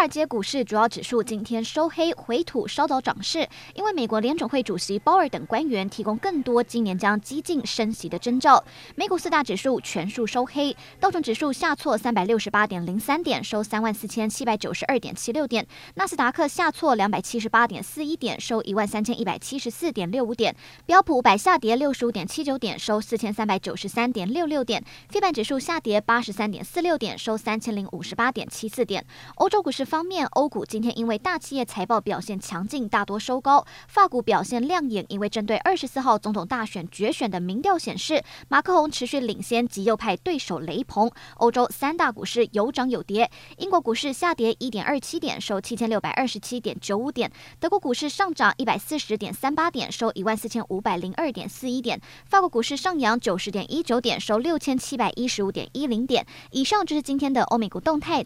华尔街股市主要指数今天收黑，回吐稍早涨势，因为美国联准会主席鲍尔等官员提供更多今年将激进升息的征兆。美股四大指数全数收黑，道琼指数下挫三百六十八点零三点，收三万四千七百九十二点七六点；纳斯达克下挫两百七十八点四一点，收一万三千一百七十四点六五点；标普五百下跌六十五点七九点，收四千三百九十三点六六点；非半指数下跌八十三点四六点，收三千零五十八点七四点。欧洲股市。方面，欧股今天因为大企业财报表现强劲，大多收高。法股表现亮眼，因为针对二十四号总统大选决选的民调显示，马克宏持续领先极右派对手雷朋。欧洲三大股市有涨有跌，英国股市下跌一点二七点，收七千六百二十七点九五点；德国股市上涨一百四十点三八点，收一万四千五百零二点四一点；法国股市上扬九十点一九点，收六千七百一十五点一零点。以上就是今天的欧美股动态。